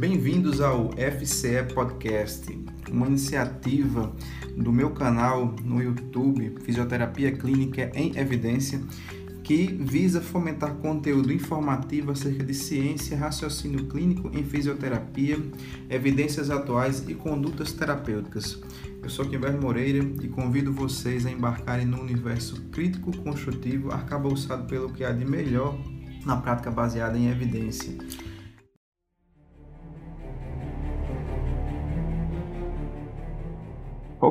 Bem-vindos ao FCE Podcast, uma iniciativa do meu canal no YouTube, Fisioterapia Clínica em Evidência, que visa fomentar conteúdo informativo acerca de ciência, raciocínio clínico em fisioterapia, evidências atuais e condutas terapêuticas. Eu sou Kimber Moreira e convido vocês a embarcarem no universo crítico construtivo arcabouçado pelo que há de melhor na prática baseada em evidência.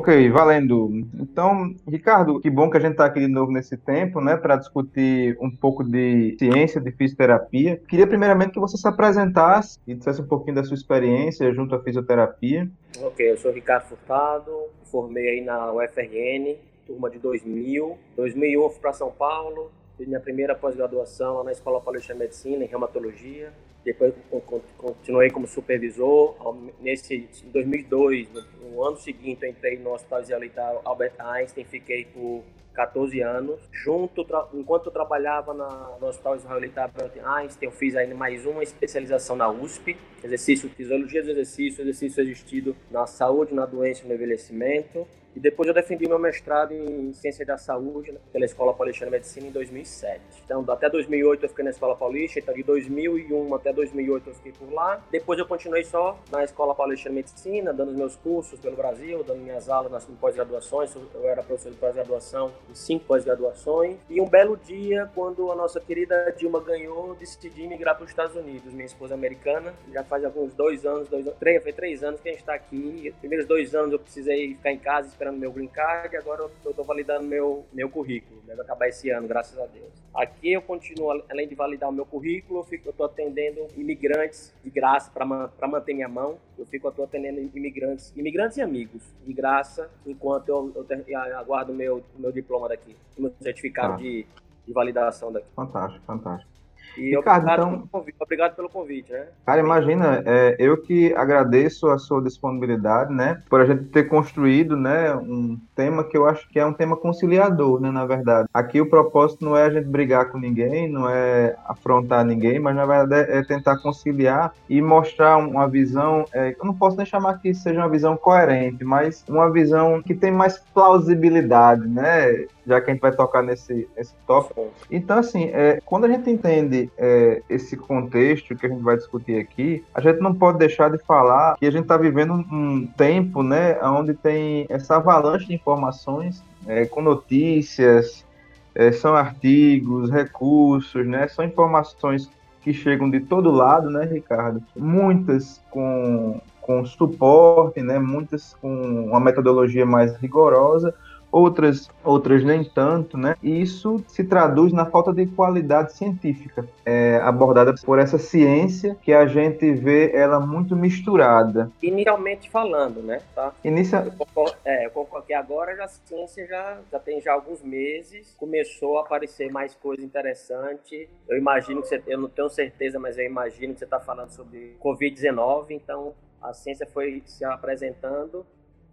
Ok, valendo. Então, Ricardo, que bom que a gente está aqui de novo nesse tempo, né, para discutir um pouco de ciência, de fisioterapia. Queria primeiramente que você se apresentasse e dissesse um pouquinho da sua experiência junto à fisioterapia. Ok, eu sou Ricardo Furtado, formei aí na UFRN, turma de 2000. 2001 eu fui para São Paulo, fiz minha primeira pós-graduação lá na Escola Paulista de Medicina, em reumatologia. Depois continuei como supervisor. Nesse 2002, no ano seguinte, entrei no Hospital Israelita Albert Einstein, fiquei por 14 anos. Junto, enquanto eu trabalhava na, no Hospital Israelita Albert Einstein, eu fiz ainda mais uma especialização na USP, exercício, fisiologia do exercício, exercício assistido na saúde, na doença e no envelhecimento. E depois eu defendi meu mestrado em Ciência da Saúde né, pela Escola Paulista de Medicina em 2007. Então, até 2008 eu fiquei na Escola Paulista, então de 2001 até 2008 eu fiquei por lá. Depois eu continuei só na Escola Paulista de Medicina, dando meus cursos pelo Brasil, dando minhas aulas nas pós-graduações. Eu era professor de pós-graduação em cinco pós-graduações. E um belo dia, quando a nossa querida Dilma ganhou, decidi migrar para os Estados Unidos. Minha esposa é americana, já faz alguns dois anos, dois, três, foi três anos que a gente está aqui. Os primeiros dois anos eu precisei ficar em casa esperando meu green card e agora eu estou validando meu, meu currículo. Deve acabar esse ano, graças a Deus. Aqui eu continuo, além de validar o meu currículo, eu estou atendendo imigrantes de graça para manter minha mão. Eu fico eu atendendo imigrantes, imigrantes e amigos de graça, enquanto eu, eu, eu aguardo meu meu diploma daqui, meu certificado ah. de, de validação daqui. Fantástico, fantástico. E Ricardo, obrigado, então, pelo convite, obrigado pelo convite, né? Cara, imagina, é, eu que agradeço a sua disponibilidade, né? Por a gente ter construído, né, um tema que eu acho que é um tema conciliador, né, na verdade. Aqui o propósito não é a gente brigar com ninguém, não é afrontar ninguém, mas na verdade é tentar conciliar e mostrar uma visão, é, eu não posso nem chamar que seja uma visão coerente, mas uma visão que tem mais plausibilidade, né? Já que a gente vai tocar nesse, nesse tópico. Então, assim, é, quando a gente entende é, esse contexto que a gente vai discutir aqui, a gente não pode deixar de falar que a gente está vivendo um tempo, né, onde tem essa avalanche de informações é, com notícias, é, são artigos, recursos, né, são informações que chegam de todo lado, né, Ricardo? Muitas com, com suporte, né, muitas com uma metodologia mais rigorosa, outras, outras nem tanto, né? E isso se traduz na falta de qualidade científica é, abordada por essa ciência que a gente vê ela muito misturada. Inicialmente falando, né? Tá? Inicia... É, eu coloquei agora já a ciência já, já tem já alguns meses, começou a aparecer mais coisa interessante. Eu imagino que você, eu não tenho certeza, mas eu imagino que você está falando sobre Covid-19, então a ciência foi se apresentando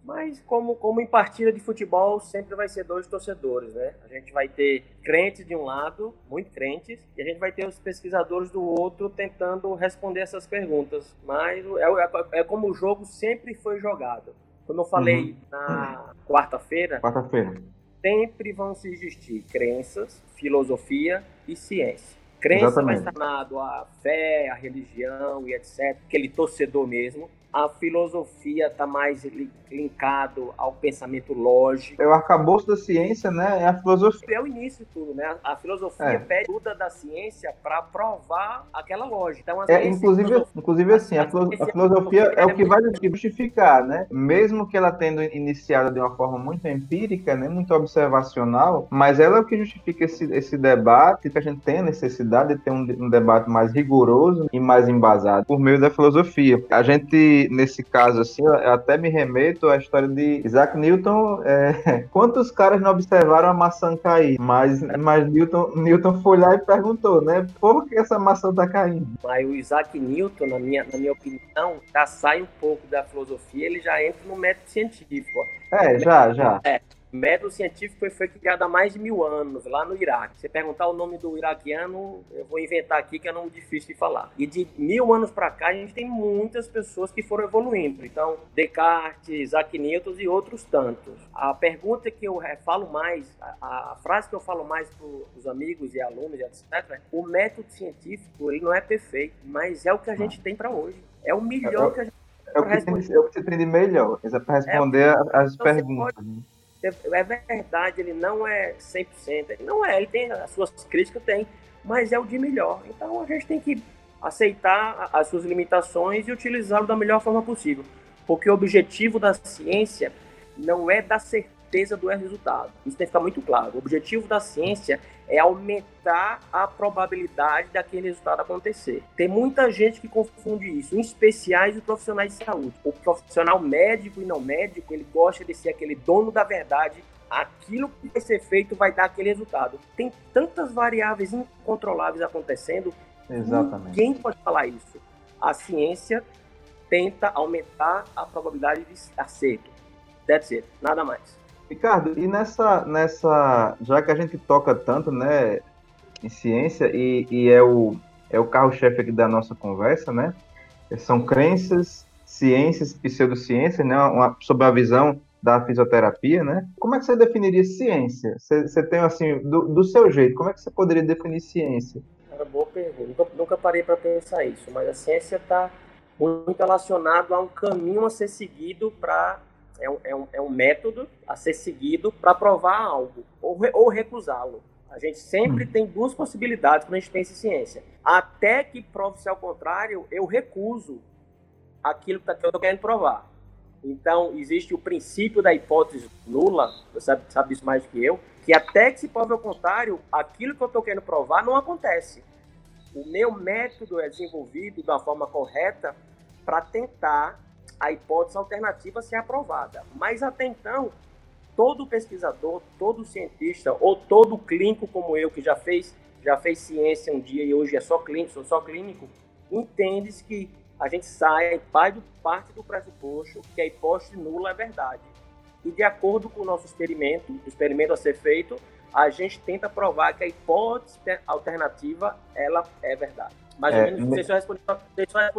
mas como, como em partida de futebol sempre vai ser dois torcedores, né? A gente vai ter crentes de um lado, muito crentes, e a gente vai ter os pesquisadores do outro tentando responder essas perguntas. Mas é, é, é como o jogo sempre foi jogado. Como eu falei uhum. na quarta-feira, quarta-feira, sempre vão se existir crenças, filosofia e ciência. Crença Exatamente. vai estar nado a fé, a religião e etc. Aquele torcedor mesmo a filosofia está mais linkado ao pensamento lógico. É o arcabouço da ciência, né? É a filosofia. É o início de tudo, né? A filosofia é. pede ajuda da ciência para provar aquela lógica. Então, é, inclusive, inclusive assim, a, a, a filosofia é o que vai justificar, né? Mesmo que ela tendo iniciado de uma forma muito empírica, né? Muito observacional, mas ela é o que justifica esse, esse debate, que a gente tem a necessidade de ter um, um debate mais rigoroso e mais embasado por meio da filosofia. A gente nesse caso, assim, eu até me remeto à história de Isaac Newton. É, quantos caras não observaram a maçã cair? Mas, mas Newton, Newton foi lá e perguntou, né? Por que essa maçã tá caindo? Mas o Isaac Newton, na minha, na minha opinião, já sai um pouco da filosofia, ele já entra no método científico. É, já, já. É, método científico foi, criado há mais de mil anos, lá no Iraque. Se perguntar o nome do iraquiano, eu vou inventar aqui que é nome difícil de falar. E de mil anos para cá, a gente tem muitas pessoas que foram evoluindo. Então, Descartes, Isaac Newton e outros tantos. A pergunta que eu falo mais, a, a frase que eu falo mais para os amigos e alunos, etc., é, o método científico ele não é perfeito, mas é o que a gente tem para hoje. É o melhor é, que a gente é o que, tem, é o que você tem de melhor, é para responder é, as então perguntas. É verdade, ele não é 100%, ele não é, ele tem as suas críticas, tem, mas é o de melhor. Então a gente tem que aceitar as suas limitações e utilizá-lo da melhor forma possível. Porque o objetivo da ciência não é dar certeza do resultado. Isso tem que ficar muito claro. O objetivo da ciência é aumentar a probabilidade daquele resultado acontecer. Tem muita gente que confunde isso, em especiais os profissionais de saúde. O profissional médico e não médico, ele gosta de ser aquele dono da verdade. Aquilo que vai ser feito vai dar aquele resultado. Tem tantas variáveis incontroláveis acontecendo. Exatamente. Ninguém pode falar isso. A ciência tenta aumentar a probabilidade de acerto. Deve ser, nada mais. Ricardo, e nessa, nessa. Já que a gente toca tanto, né, em ciência, e, e é o, é o carro-chefe aqui da nossa conversa, né? São crenças, ciências, pseudociências, né? Uma, sobre a visão da fisioterapia, né? Como é que você definiria ciência? Você, você tem, assim, do, do, seu jeito, como é que você poderia definir ciência? Cara, boa pergunta. Nunca, nunca parei para pensar isso, mas a ciência está muito relacionado a um caminho a ser seguido para é um, é um, é um método a ser seguido para provar algo ou, ou recusá-lo. A gente sempre hum. tem duas possibilidades quando a gente pensa em ciência. Até que prove-se ao contrário, eu recuso aquilo que eu estou querendo provar. Então, existe o princípio da hipótese nula, você sabe, sabe disso mais do que eu, que até que se prove ao contrário, aquilo que eu estou querendo provar não acontece. O meu método é desenvolvido da forma correta para tentar a hipótese alternativa ser aprovada. Mas até então, todo pesquisador, todo cientista ou todo clínico como eu que já fez já fez ciência um dia e hoje é só clínico, sou só clínico, entende que a gente sai parte do pressuposto que a hipótese nula é verdade. E de acordo com o nosso experimento, o experimento a ser feito, a gente tenta provar que a hipótese alternativa ela é verdade. Mais ou é, menos, deixa eu responder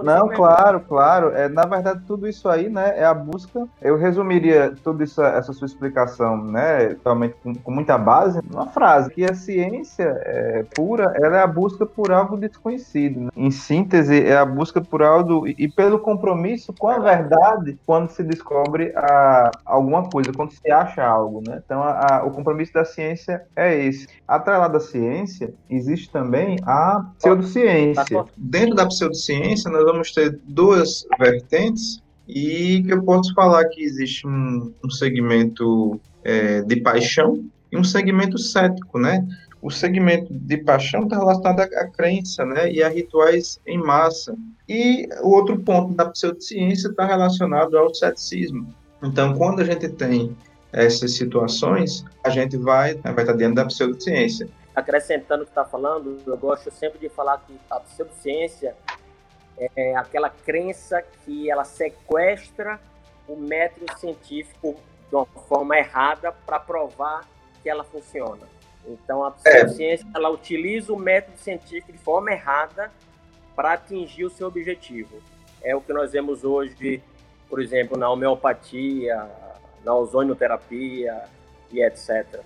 Não, claro, claro. É, na verdade, tudo isso aí, né, é a busca. Eu resumiria toda essa, essa sua explicação, né, realmente com, com, muita base, numa frase, que a ciência é, pura, ela é a busca por algo desconhecido. Né? Em síntese, é a busca por algo e, e pelo compromisso com a verdade quando se descobre a, alguma coisa, quando se acha algo, né? Então, a, a, o compromisso da ciência é esse. Atrelado à ciência, existe também a pseudociência Dentro da pseudociência, nós vamos ter duas vertentes e eu posso falar que existe um, um segmento é, de paixão e um segmento cético, né? O segmento de paixão está relacionado à crença, né, e a rituais em massa. E o outro ponto da pseudociência está relacionado ao ceticismo. Então, quando a gente tem essas situações, a gente vai, vai estar dentro da pseudociência acrescentando o que está falando, eu gosto sempre de falar que a pseudociência é aquela crença que ela sequestra o método científico de uma forma errada para provar que ela funciona. Então, a pseudociência é. ela utiliza o método científico de forma errada para atingir o seu objetivo. É o que nós vemos hoje, por exemplo, na homeopatia, na ozonioterapia e etc.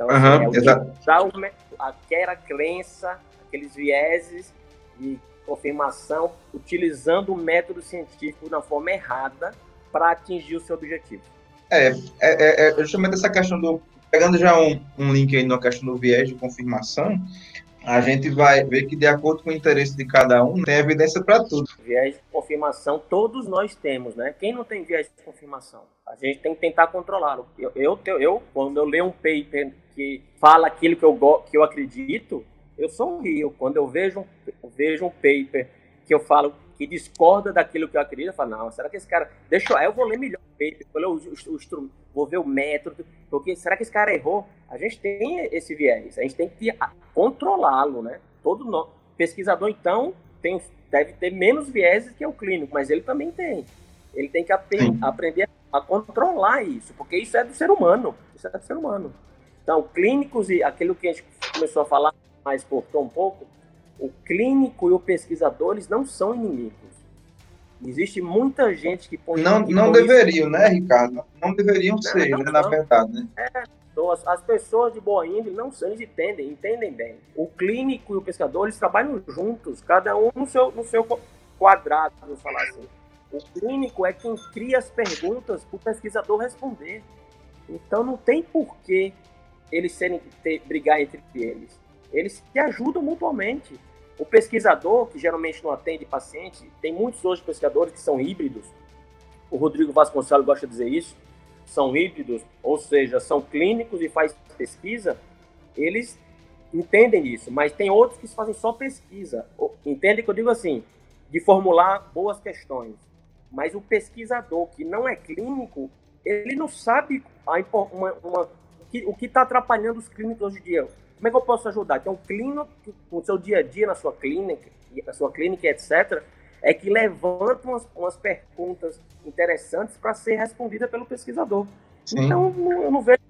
Então, uhum, assim, é o, aquela crença, aqueles vieses de confirmação, utilizando o método científico na forma errada para atingir o seu objetivo. É, é, é, é justamente essa questão do. Pegando já um, um link aí na questão do viés de confirmação, a gente vai ver que, de acordo com o interesse de cada um, tem evidência para tudo. Viés de confirmação, todos nós temos, né? Quem não tem viés de confirmação? A gente tem que tentar controlá-lo. Eu, eu, eu, quando eu leio um paper que fala aquilo que eu, que eu acredito, eu sou um rio. Quando eu vejo um, vejo um paper que eu falo que discorda daquilo que eu acredito, eu falo, não, será que esse cara. Deixa eu. Aí eu vou ler melhor o paper, vou, ler o, o, o, vou ver o método, porque será que esse cara errou? A gente tem esse viés, a gente tem que controlá-lo, né? Todo no, pesquisador, então, tem, deve ter menos vieses que o clínico, mas ele também tem. Ele tem que ap aprender a a controlar isso, porque isso é do ser humano. Isso é do ser humano. Então, clínicos e aquilo que a gente começou a falar, mas cortou um pouco, o clínico e o pesquisador, eles não são inimigos. Existe muita gente que põe. Não, que não deveriam, isso... né, Ricardo? Não deveriam não, ser, não, né, na verdade, né? É, pessoas, as pessoas de boa índole não são, eles entendem, entendem bem. O clínico e o pesquisador, eles trabalham juntos, cada um no seu, no seu quadrado, vamos falar assim. O clínico é quem cria as perguntas para o pesquisador responder. Então não tem porquê eles serem ter, brigar entre eles. Eles se ajudam mutuamente. O pesquisador, que geralmente não atende paciente, tem muitos hoje pesquisadores que são híbridos. O Rodrigo Vasconcelos gosta de dizer isso são híbridos, ou seja, são clínicos e faz pesquisa, eles entendem isso, mas tem outros que fazem só pesquisa. Entende que eu digo assim, de formular boas questões. Mas o pesquisador que não é clínico, ele não sabe a, uma, uma, o que está atrapalhando os clínicos hoje em dia. Como é que eu posso ajudar? Então, o clínico, no seu dia a dia, na sua clínica, na sua clínica, etc., é que levanta umas, umas perguntas interessantes para ser respondida pelo pesquisador. Sim. Então, eu não vejo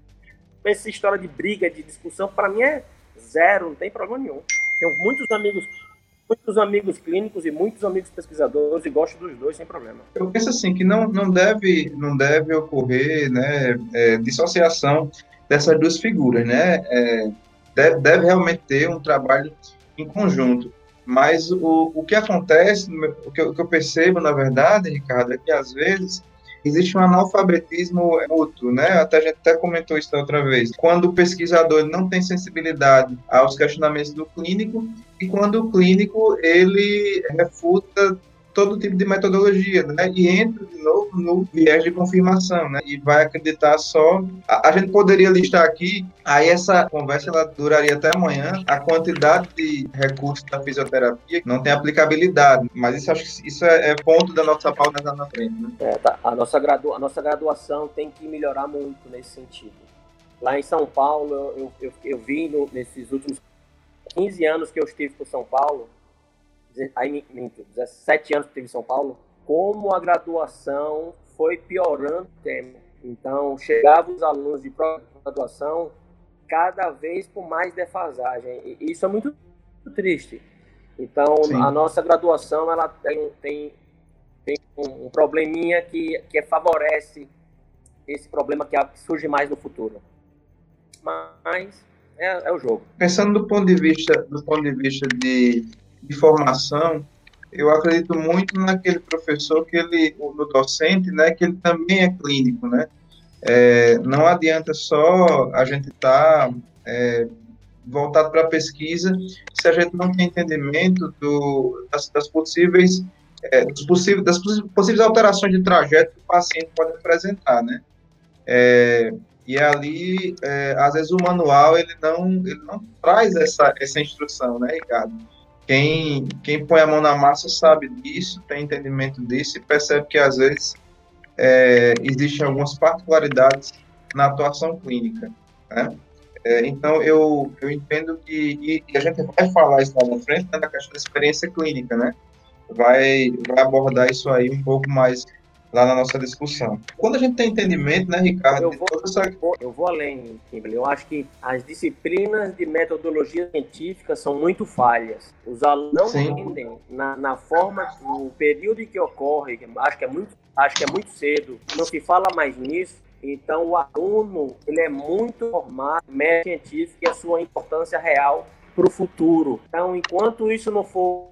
essa história de briga, de discussão, para mim é zero, não tem problema nenhum. Tenho muitos amigos muitos amigos clínicos e muitos amigos pesquisadores e gosto dos dois sem problema. Eu penso assim que não, não deve não deve ocorrer né é, dissociação dessas duas figuras, né? É, deve, deve realmente ter um trabalho em conjunto. Mas o, o que acontece, o que, eu, o que eu percebo, na verdade, Ricardo, é que às vezes existe um analfabetismo mútuo, né? Até a gente até comentou isso outra vez. Quando o pesquisador não tem sensibilidade aos questionamentos do clínico e quando o clínico ele refuta todo tipo de metodologia, né? E entra de novo no viés de confirmação, né? E vai acreditar só. A, a, gente poderia listar aqui, aí essa conversa ela duraria até amanhã, a quantidade de recursos da fisioterapia não tem aplicabilidade, mas isso acho que isso é, é ponto da nossa pauta na frente, né? É, tá. A nossa, gradu, a nossa graduação tem que melhorar muito nesse sentido. Lá em São Paulo, eu, eu, eu vi no, nesses últimos 15 anos que eu estive por São Paulo, aí, 17 anos que teve em São Paulo, como a graduação foi piorando o tempo. Então, chegavam os alunos de graduação cada vez com mais defasagem. E isso é muito triste. Então, Sim. a nossa graduação ela tem, tem, tem um probleminha que, que favorece esse problema que surge mais no futuro. Mas é, é o jogo. Pensando do ponto de vista do ponto de vista de de formação, eu acredito muito naquele professor que ele, no docente, né, que ele também é clínico, né? É, não adianta só a gente estar tá, é, voltado para a pesquisa se a gente não tem entendimento do, das, das possíveis é, dos possíveis, das possíveis alterações de trajeto que o paciente pode apresentar, né? É, e ali, é, às vezes o manual ele não ele não traz essa essa instrução, né, Ricardo? Quem, quem põe a mão na massa sabe disso, tem entendimento disso e percebe que às vezes é, existem algumas particularidades na atuação clínica. Né? É, então, eu, eu entendo que, e, a gente vai falar isso lá na frente, né, na questão da experiência clínica, né? Vai, vai abordar isso aí um pouco mais lá na nossa discussão. Quando a gente tem entendimento, né, Ricardo? Eu vou, essa... eu vou, eu vou além, Kimberly. Eu acho que as disciplinas de metodologia científica são muito falhas. Os alunos não entendem na, na forma, no período em que ocorre, acho que é muito, acho que é muito cedo, não se fala mais nisso. Então, o aluno ele é muito formado, método científico e a sua importância real para o futuro. Então, enquanto isso não for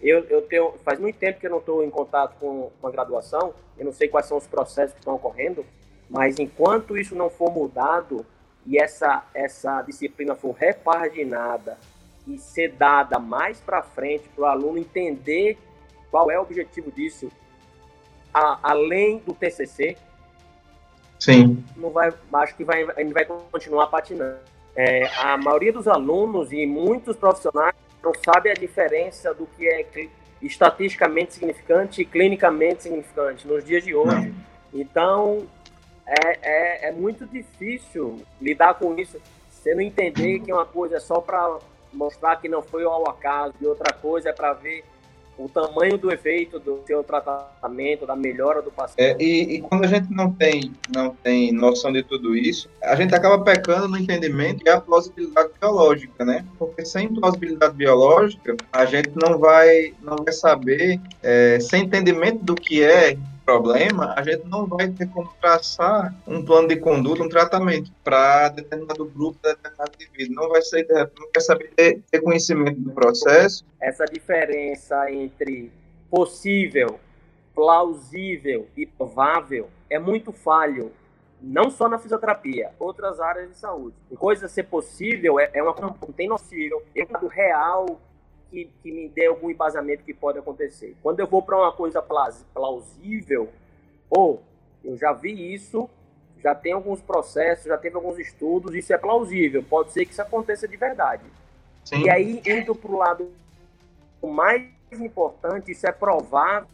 eu, eu tenho, faz muito tempo que eu não estou em contato com uma graduação, eu não sei quais são os processos que estão ocorrendo, mas enquanto isso não for mudado e essa, essa disciplina for repaginada e ser dada mais para frente para o aluno entender qual é o objetivo disso, a, além do TCC, Sim. Não vai, acho que vai, a gente vai continuar patinando. É, a maioria dos alunos e muitos profissionais não sabe a diferença do que é estatisticamente significante e clinicamente significante nos dias de hoje. Então, é, é, é, muito difícil lidar com isso. Você não entender que uma coisa é só para mostrar que não foi ao acaso e outra coisa é para ver o tamanho do efeito do seu tratamento, da melhora do paciente. É, e, e, quando a gente não tem, não tem noção de tudo isso, a gente acaba pecando no entendimento e a plausibilidade biológica, né? Porque sem plausibilidade biológica, a gente não vai, não vai saber, é, sem entendimento do que é problema, a gente não vai ter como traçar um plano de conduta, um tratamento para determinado grupo, determinado indivíduo. Não vai ser, não quer saber ter, ter conhecimento do processo. Essa diferença entre possível, plausível e provável é muito falho não só na fisioterapia, outras áreas de saúde. Coisa ser possível é, é uma coisa não tem noção, é um real que, que me dê algum embasamento que pode acontecer. Quando eu vou para uma coisa plausível, ou eu já vi isso, já tem alguns processos, já teve alguns estudos, isso é plausível, pode ser que isso aconteça de verdade. Sim. E aí, indo para o lado mais importante, isso é provável,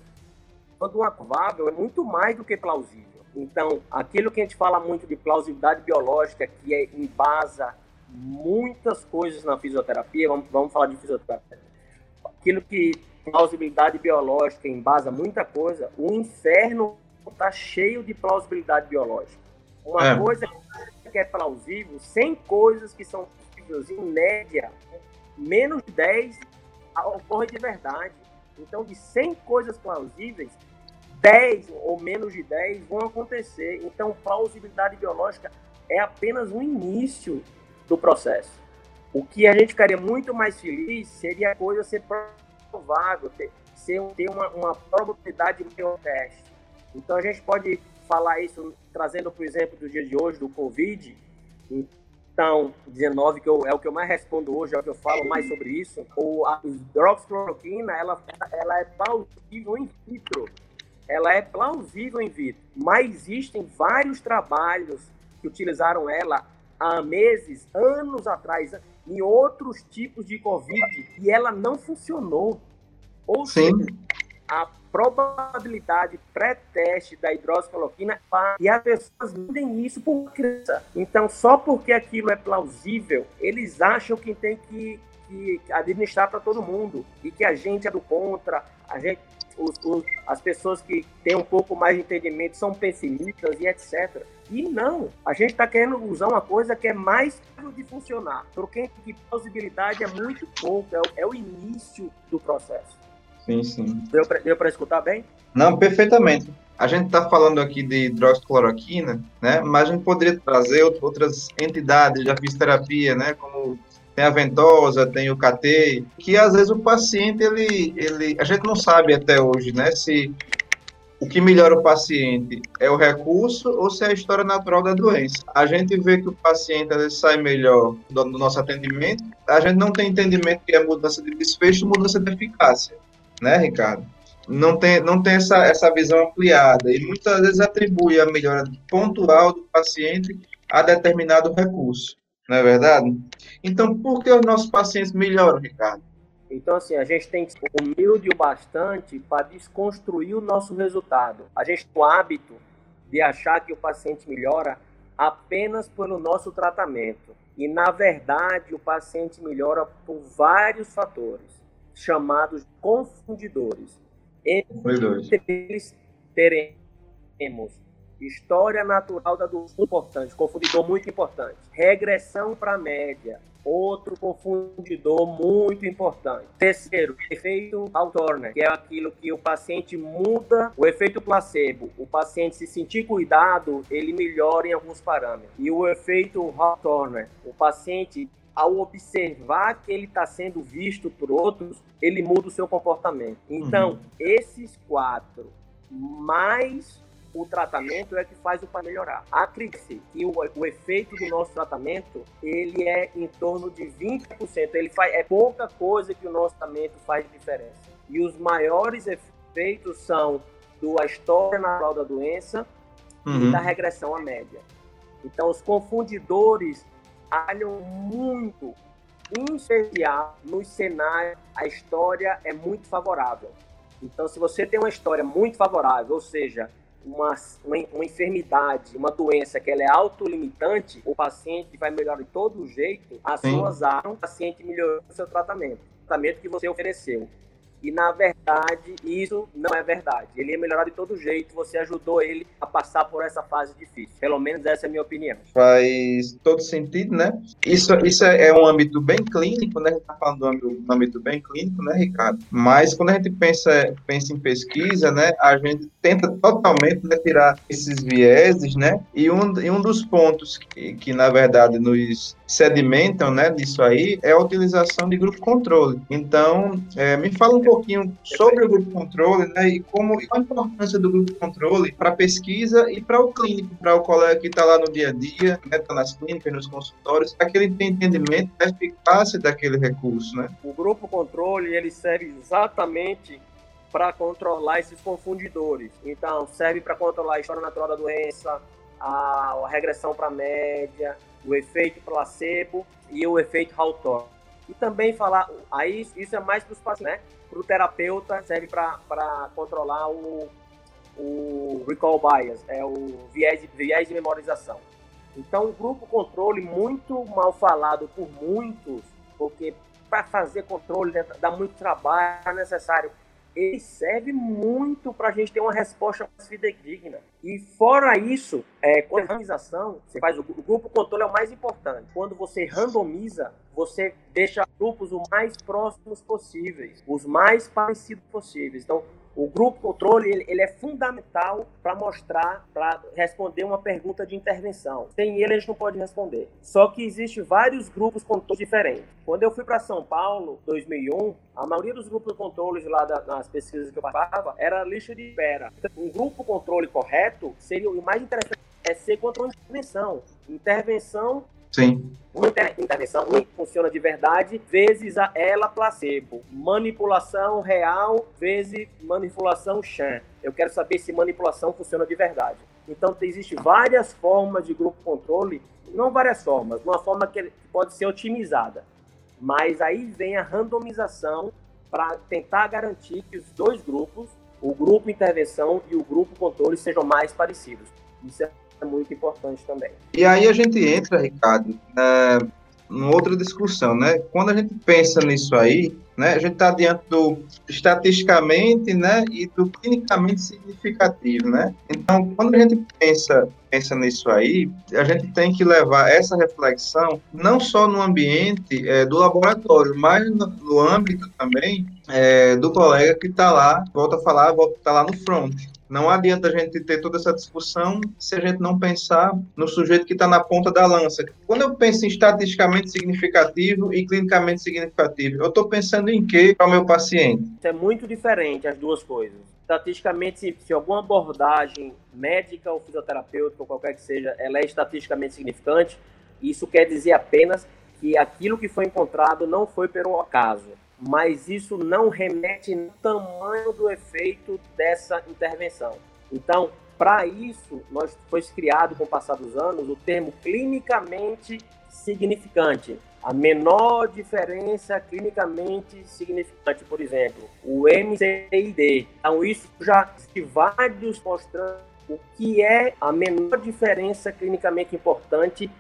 quando é provável é muito mais do que plausível. Então, aquilo que a gente fala muito de plausibilidade biológica, que é embasa muitas coisas na fisioterapia, vamos, vamos falar de fisioterapia, aquilo que plausibilidade biológica embasa muita coisa, o inferno está cheio de plausibilidade biológica. Uma é. coisa que é plausível, 100 coisas que são possíveis, em média, menos de 10 ocorre de verdade. Então, de 100 coisas plausíveis, 10 ou menos de 10 vão acontecer. Então, plausibilidade biológica é apenas o início do processo. O que a gente ficaria muito mais feliz seria a coisa ser provável, ter, ser, ter uma, uma probabilidade maior teste. Então a gente pode falar isso trazendo, por exemplo, do dia de hoje, do Covid. Então, 19, que eu, é o que eu mais respondo hoje, é o que eu falo mais sobre isso. O, a hidroxicloroquina, ela, ela é plausível em vitro. Ela é plausível em vitro. Mas existem vários trabalhos que utilizaram ela há meses, anos atrás, em outros tipos de Covid e ela não funcionou. Ou Sim. seja, a probabilidade pré-teste da hidroxicloroquina e as pessoas vendem isso por criança. Então, só porque aquilo é plausível, eles acham que tem que, que administrar para todo mundo e que a gente é do contra, a gente os, os, as pessoas que têm um pouco mais de entendimento são pessimistas e etc. E não, a gente está querendo usar uma coisa que é mais de funcionar, porque que possibilidade é muito pouco, é o, é o início do processo. Sim, sim. Deu para escutar bem? Não, perfeitamente. A gente está falando aqui de hidroxicloroquina, né? Mas a gente poderia trazer outras entidades da fisioterapia, né? Como tem a ventosa, tem o CAT, que às vezes o paciente, ele, ele, a gente não sabe até hoje, né, se o que melhora o paciente é o recurso ou se é a história natural da doença. A gente vê que o paciente às vezes sai melhor do, do nosso atendimento, a gente não tem entendimento que é mudança de desfecho, mudança de eficácia, né, Ricardo? Não tem, não tem essa, essa visão ampliada e muitas vezes atribui a melhora pontual do paciente a determinado recurso não é verdade? Então, por que os nossos pacientes melhoram, Ricardo? Então, assim, a gente tem que ser humilde o bastante para desconstruir o nosso resultado. A gente tem o hábito de achar que o paciente melhora apenas pelo nosso tratamento. E, na verdade, o paciente melhora por vários fatores, chamados confundidores. Entre eles, teremos História natural da doença, importante, confundidor muito importante. Regressão para a média, outro confundidor muito importante. Terceiro, efeito Hawthorne, que é aquilo que o paciente muda o efeito placebo. O paciente se sentir cuidado, ele melhora em alguns parâmetros. E o efeito Hawthorne, o paciente ao observar que ele está sendo visto por outros, ele muda o seu comportamento. Então, uhum. esses quatro, mais o tratamento é que faz o para melhorar. Acredite que o, o efeito do nosso tratamento ele é em torno de 20%. Ele faz, é pouca coisa que o nosso tratamento faz diferença. E os maiores efeitos são da história natural da doença uhum. e da regressão à média. Então, os confundidores falham muito, especial nos cenários, a história é muito favorável. Então, se você tem uma história muito favorável, ou seja, uma, uma, uma, enfermidade, uma doença que ela é autolimitante, o paciente vai melhorar de todo jeito, as Sim. suas armas, o paciente melhorou o seu tratamento, o tratamento que você ofereceu. E na verdade, isso não é verdade. Ele ia melhorar de todo jeito, você ajudou ele a passar por essa fase difícil. Pelo menos essa é a minha opinião. Faz todo sentido, né? Isso, isso é um âmbito bem clínico, né? A gente está falando do âmbito, do âmbito bem clínico, né, Ricardo? Mas quando a gente pensa, pensa em pesquisa, né, a gente tenta totalmente né, tirar esses vieses, né? E um, e um dos pontos que, que, na verdade, nos sedimentam, né, disso aí, é a utilização de grupo controle. Então, é, me fala um pouquinho sobre o grupo controle, né, e como a importância do grupo controle para a pesquisa e para o clínico, para o colega que está lá no dia a dia, né, está nas clínicas, nos consultórios, para que ele tenha entendimento da eficácia daquele recurso, né? O grupo controle, ele serve exatamente para controlar esses confundidores. Então, serve para controlar a história natural da doença, a, a regressão para a média, o efeito placebo e o efeito Hawthorne. E também falar, aí isso é mais para os pacientes, né? Para o terapeuta, serve para controlar o, o recall bias, é o viés, viés de memorização. Então, o grupo controle, muito mal falado por muitos, porque para fazer controle né, dá muito trabalho, é necessário ele serve muito para a gente ter uma resposta mais fidedigna. E fora isso, é, com a randomização, você faz o, o, grupo controle é o mais importante. Quando você randomiza, você deixa grupos o mais próximos possíveis, os mais parecidos possíveis. Então, o grupo controle ele, ele é fundamental para mostrar, para responder uma pergunta de intervenção. Sem ele a gente não pode responder. Só que existe vários grupos controle diferentes. Quando eu fui para São Paulo, 2001, a maioria dos grupos de controles lá da, nas pesquisas que eu participava era lista de espera. Um grupo controle correto seria o mais interessante é ser controle de intervenção. Intervenção Sim. Uma intervenção que funciona de verdade, vezes a ela placebo. Manipulação real, vezes manipulação chã. Eu quero saber se manipulação funciona de verdade. Então, existem várias formas de grupo controle, não várias formas, uma forma que pode ser otimizada. Mas aí vem a randomização para tentar garantir que os dois grupos, o grupo intervenção e o grupo controle, sejam mais parecidos. Isso é é muito importante também. E aí a gente entra, Ricardo, é, numa outra discussão, né? Quando a gente pensa nisso aí, né, a gente está diante do estatisticamente, né, e do clinicamente significativo, né? Então, quando a gente pensa pensa nisso aí, a gente tem que levar essa reflexão não só no ambiente é, do laboratório, mas no, no âmbito também é, do colega que está lá, volta a falar, volta tá lá no front. Não adianta a gente ter toda essa discussão se a gente não pensar no sujeito que está na ponta da lança. Quando eu penso em estatisticamente significativo e clinicamente significativo, eu estou pensando em quê para o meu paciente? É muito diferente as duas coisas. Estatisticamente, se, se alguma abordagem médica ou fisioterapêutica ou qualquer que seja, ela é estatisticamente significante, isso quer dizer apenas que aquilo que foi encontrado não foi pelo acaso mas isso não remete no tamanho do efeito dessa intervenção. Então, para isso, nós foi criado com o passar dos anos o termo clinicamente significante. A menor diferença clinicamente significante, por exemplo, o MCID. Então, isso já se vários mostrando o que é a menor diferença clinicamente importante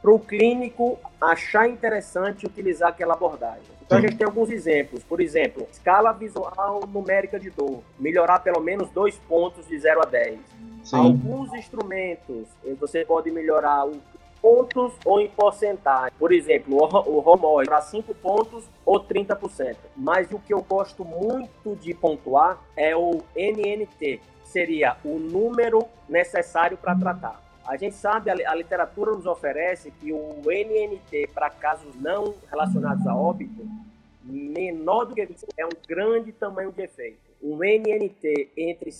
para o clínico achar interessante utilizar aquela abordagem. Então a gente tem alguns exemplos. Por exemplo, escala visual numérica de dor, melhorar pelo menos dois pontos de 0 a 10. Sim. Alguns instrumentos você pode melhorar o pontos ou em porcentagem. Por exemplo, o Romoi para 5 pontos ou 30%. Mas o que eu gosto muito de pontuar é o NNT, seria o número necessário para tratar. A gente sabe, a, a literatura nos oferece que o NNT para casos não relacionados a óbito, menor do que 25 é um grande tamanho de efeito. Um NNT entre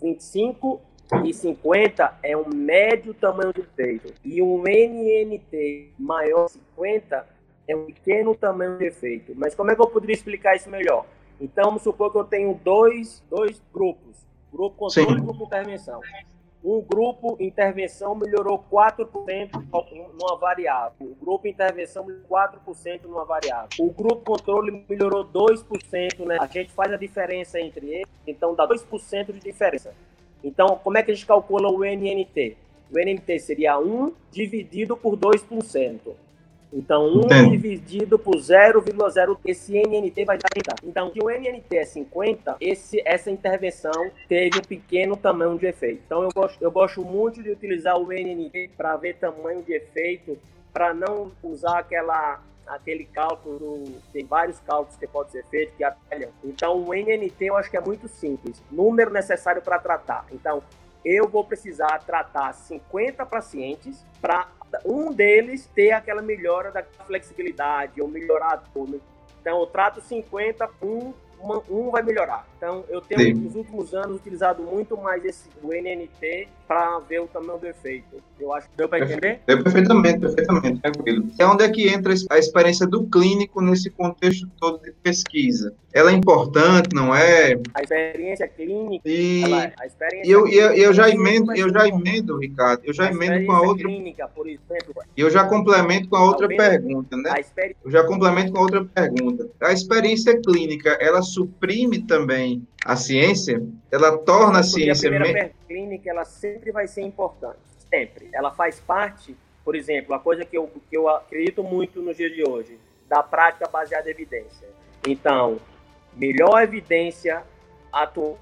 25 e 50 é um médio tamanho de efeito. E um NNT maior de 50 é um pequeno tamanho de efeito. Mas como é que eu poderia explicar isso melhor? Então, vamos supor que eu tenho dois, dois grupos. Grupo controle e grupo intervenção um grupo intervenção melhorou 4% numa variável. O grupo intervenção melhorou 4% numa variável. O grupo controle melhorou 2%, né? A gente faz a diferença entre eles, então dá 2% de diferença. Então, como é que a gente calcula o NNT? O NNT seria 1 dividido por 2%. Então, 1 Entendi. dividido por 0,0, esse NNT vai dar 30. Então, se o NNT é 50, esse, essa intervenção teve um pequeno tamanho de efeito. Então, eu gosto, eu gosto muito de utilizar o NNT para ver tamanho de efeito, para não usar aquela aquele cálculo, tem vários cálculos que pode ser feito que atalham. Então, o NNT eu acho que é muito simples. Número necessário para tratar. Então, eu vou precisar tratar 50 pacientes para um deles ter aquela melhora da flexibilidade ou melhorar a dor. Então, eu trato 50, um uma, um vai melhorar. Então, eu tenho Sim. nos últimos anos utilizado muito mais esse, o NNT para ver o tamanho do efeito. Eu acho que deu para entender? Deu perfeitamente, perfeitamente, tranquilo. É onde é que entra a experiência do clínico nesse contexto todo de pesquisa. Ela é importante, não é? A experiência clínica. E é, a experiência eu, eu, eu já emendo, eu já emendo, Ricardo, eu já emendo com a outra. Clínica, por exemplo. E eu já complemento com a outra Talvez pergunta, né? Eu já complemento com a outra pergunta. A experiência clínica, ela suprime também a ciência? Ela torna a ciência... a primeira me... clínica, ela sempre vai ser importante, sempre. Ela faz parte, por exemplo, a coisa que eu, que eu acredito muito nos dias de hoje, da prática baseada em evidência. Então, melhor evidência atual,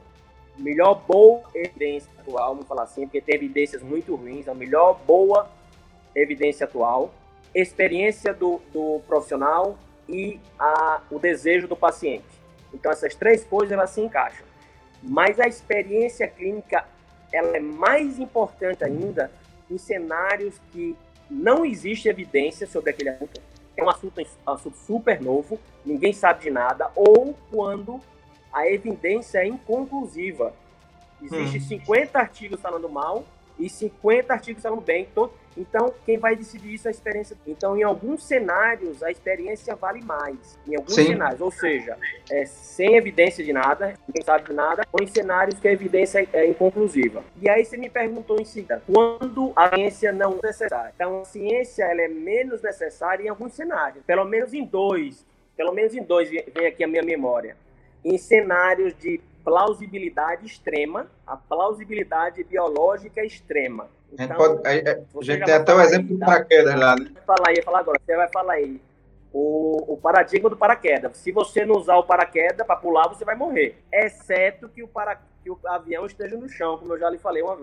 melhor boa evidência atual, vamos falar assim, porque tem evidências muito ruins, a melhor boa evidência atual, experiência do, do profissional e a, o desejo do paciente. Então essas três coisas elas se encaixam. Mas a experiência clínica ela é mais importante ainda em cenários que não existe evidência sobre aquele assunto. É um assunto, um assunto super novo, ninguém sabe de nada, ou quando a evidência é inconclusiva. Existem hum. 50 artigos falando mal e 50 artigos falando bem. Então, quem vai decidir isso é a experiência. Então, em alguns cenários, a experiência vale mais. Em alguns Sim. cenários, ou seja, é, sem evidência de nada, ninguém sabe de nada, ou em cenários que a evidência é inconclusiva. E aí você me perguntou em seguida, quando a ciência não é necessária? Então, a ciência ela é menos necessária em alguns cenários, pelo menos em dois. Pelo menos em dois vem aqui a minha memória. Em cenários de plausibilidade extrema, a plausibilidade biológica extrema. Então, a gente, pode, a, a gente tem até o exemplo do paraquedas lá, né? Vai falar aí, falar agora, você vai falar aí. O, o paradigma do paraquedas. Se você não usar o paraquedas para pular, você vai morrer. Exceto que o, para, que o avião esteja no chão, como eu já lhe falei uma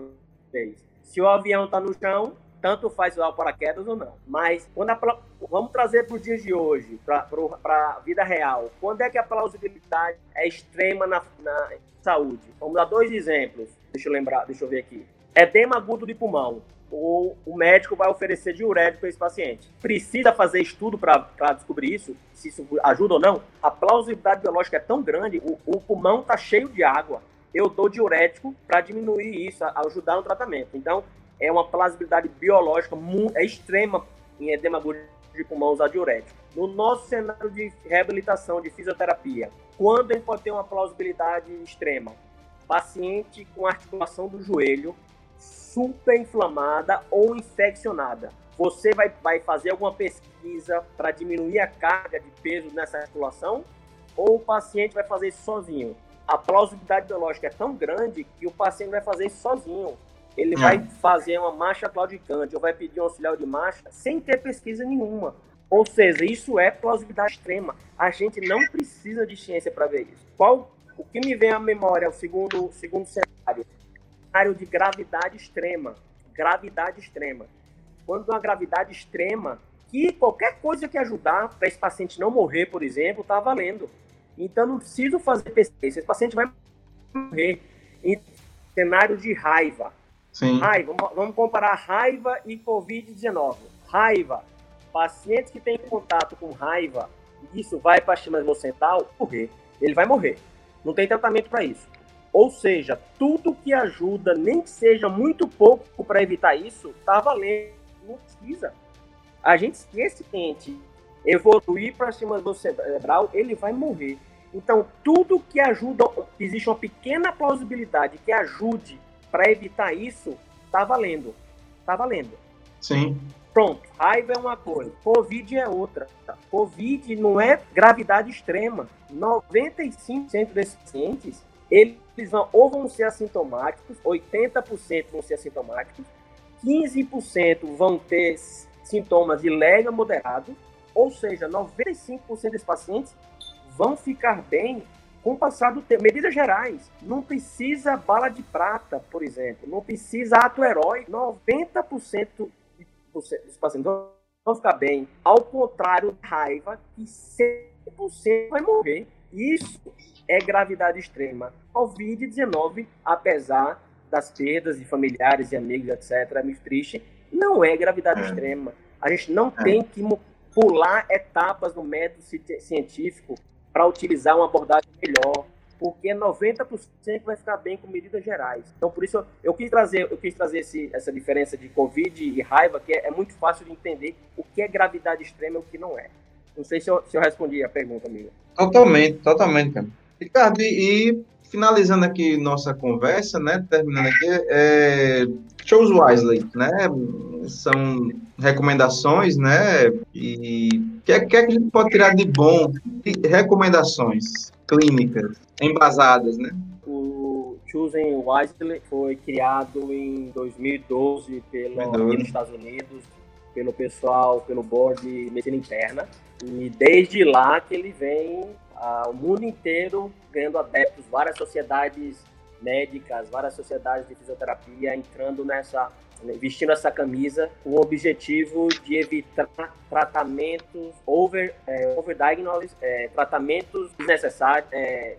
vez. Se o avião está no chão, tanto faz usar o paraquedas ou não. Mas quando a, vamos trazer para os dias de hoje, para a vida real. Quando é que a plausibilidade é extrema na, na saúde? Vamos dar dois exemplos. Deixa eu lembrar, deixa eu ver aqui. Edema agudo de pulmão. O, o médico vai oferecer diurético para esse paciente. Precisa fazer estudo para descobrir isso, se isso ajuda ou não. A plausibilidade biológica é tão grande, o, o pulmão está cheio de água. Eu dou diurético para diminuir isso, ajudar no tratamento. Então, é uma plausibilidade biológica é extrema em edema de pulmão usar diurético. No nosso cenário de reabilitação, de fisioterapia, quando gente pode ter uma plausibilidade extrema? Paciente com articulação do joelho super inflamada ou infeccionada. Você vai, vai fazer alguma pesquisa para diminuir a carga de peso nessa articulação? Ou o paciente vai fazer isso sozinho? A plausibilidade biológica é tão grande que o paciente vai fazer isso sozinho ele é. vai fazer uma marcha claudicante ou vai pedir um auxiliar de marcha sem ter pesquisa nenhuma. Ou seja, isso é plausibilidade extrema. A gente não precisa de ciência para ver isso. Qual o que me vem à memória é o segundo, segundo cenário? Cenário de gravidade extrema. Gravidade extrema. Quando uma gravidade extrema, que qualquer coisa que ajudar para esse paciente não morrer, por exemplo, está valendo. Então não preciso fazer pesquisa. Esse paciente vai morrer. Em cenário de raiva. Sim. Raiva, vamos comparar raiva e Covid-19. Raiva, pacientes que têm contato com raiva, isso vai para a estima emocional, morrer. Ele vai morrer. Não tem tratamento para isso. Ou seja, tudo que ajuda, nem que seja muito pouco para evitar isso, tá valendo. Não precisa. A gente, se esse cliente evoluir para cima do cerebral, ele vai morrer. Então, tudo que ajuda, existe uma pequena plausibilidade que ajude para evitar isso, tá valendo. Tá valendo. Sim. Pronto, raiva é uma coisa, Covid é outra. Covid não é gravidade extrema. 95% desses pacientes, eles vão, ou vão ser assintomáticos, 80% vão ser assintomáticos, 15% vão ter sintomas de leve a moderado, ou seja, 95% dos pacientes vão ficar bem com o passar do tempo. Medidas gerais. Não precisa bala de prata, por exemplo. Não precisa ato herói. 90% dos pacientes vão ficar bem. Ao contrário, raiva, que 100% vai morrer. Isso é gravidade extrema. Covid-19, apesar das perdas de familiares e amigos, etc., é muito triste, não é gravidade é. extrema. A gente não é. tem que pular etapas no método científico para utilizar uma abordagem melhor, porque 90% vai ficar bem com medidas gerais. Então, por isso, eu quis trazer, eu quis trazer esse, essa diferença de Covid e raiva, que é, é, muito fácil de entender o que é gravidade extrema e o que não é. Não sei se eu, se eu respondi a pergunta, amigo. Totalmente, totalmente, cara. Ricardo, e finalizando aqui nossa conversa, né, terminando aqui, é, shows wisely, né, são recomendações, né, e o que, é, que, é que a gente pode tirar de bom, de recomendações clínicas, embasadas, né? O Choosing Wisely foi criado em 2012 pelo, 2012. nos Estados Unidos, pelo pessoal, pelo board de medicina interna, e desde lá que ele vem o mundo inteiro ganhando adeptos, várias sociedades médicas, várias sociedades de fisioterapia entrando nessa, vestindo essa camisa com o objetivo de evitar tratamentos over, é, é, tratamentos desnecessários, é,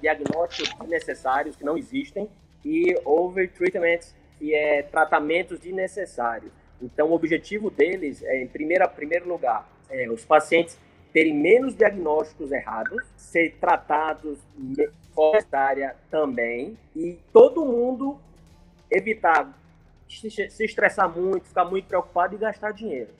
diagnósticos desnecessários que não existem e over treatments que é tratamentos desnecessários. Então, o objetivo deles é, em primeira, primeiro lugar, é, os pacientes terem menos diagnósticos errados, ser tratados área também, e todo mundo evitar se estressar muito, ficar muito preocupado e gastar dinheiro.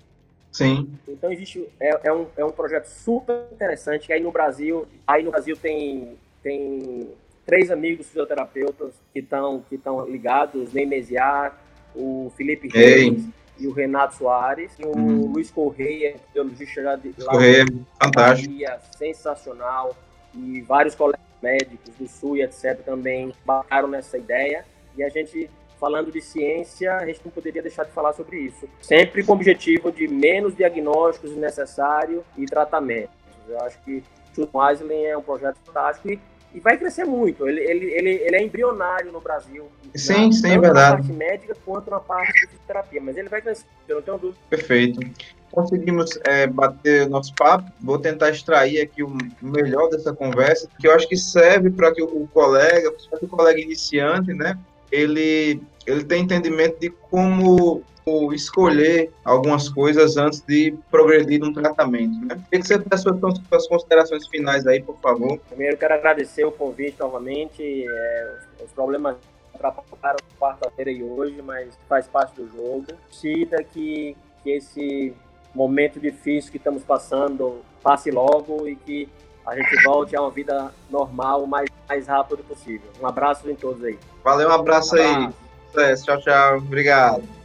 Sim. Então existe é, é, um, é um projeto super interessante que aí no Brasil aí no Brasil tem tem três amigos fisioterapeutas que estão que estão ligados, Neymesiar, o Felipe Reis e o Renato Soares, e o hum. Luiz Correia, biologista já de lá, Correia, fantástico. sensacional, e vários colegas médicos do Sul e etc. também bacaram nessa ideia, e a gente, falando de ciência, a gente não poderia deixar de falar sobre isso. Sempre com o objetivo de menos diagnósticos necessários e tratamentos. Eu acho que o Weisling é um projeto fantástico e e vai crescer muito. Ele, ele, ele, ele é embrionário no Brasil. Sim, na, sim, é verdade. Na parte médica quanto na parte de fisioterapia, mas ele vai crescer, eu não tenho dúvida. Perfeito. Conseguimos é, bater nosso papo. Vou tentar extrair aqui o melhor dessa conversa, que eu acho que serve para que o, o colega, principalmente o colega iniciante, né, ele, ele tenha entendimento de como escolher algumas coisas antes de progredir num tratamento. Né? Queria que você fizesse suas, suas considerações finais aí, por favor. Primeiro, quero agradecer o convite novamente. É, os problemas atrapalharam quarta-feira e hoje, mas faz parte do jogo. Cita que, que esse momento difícil que estamos passando passe logo e que a gente volte a uma vida normal o mais, mais rápido possível. Um abraço em todos aí. Valeu, um abraço, um abraço. aí. Tchau, tchau. Obrigado.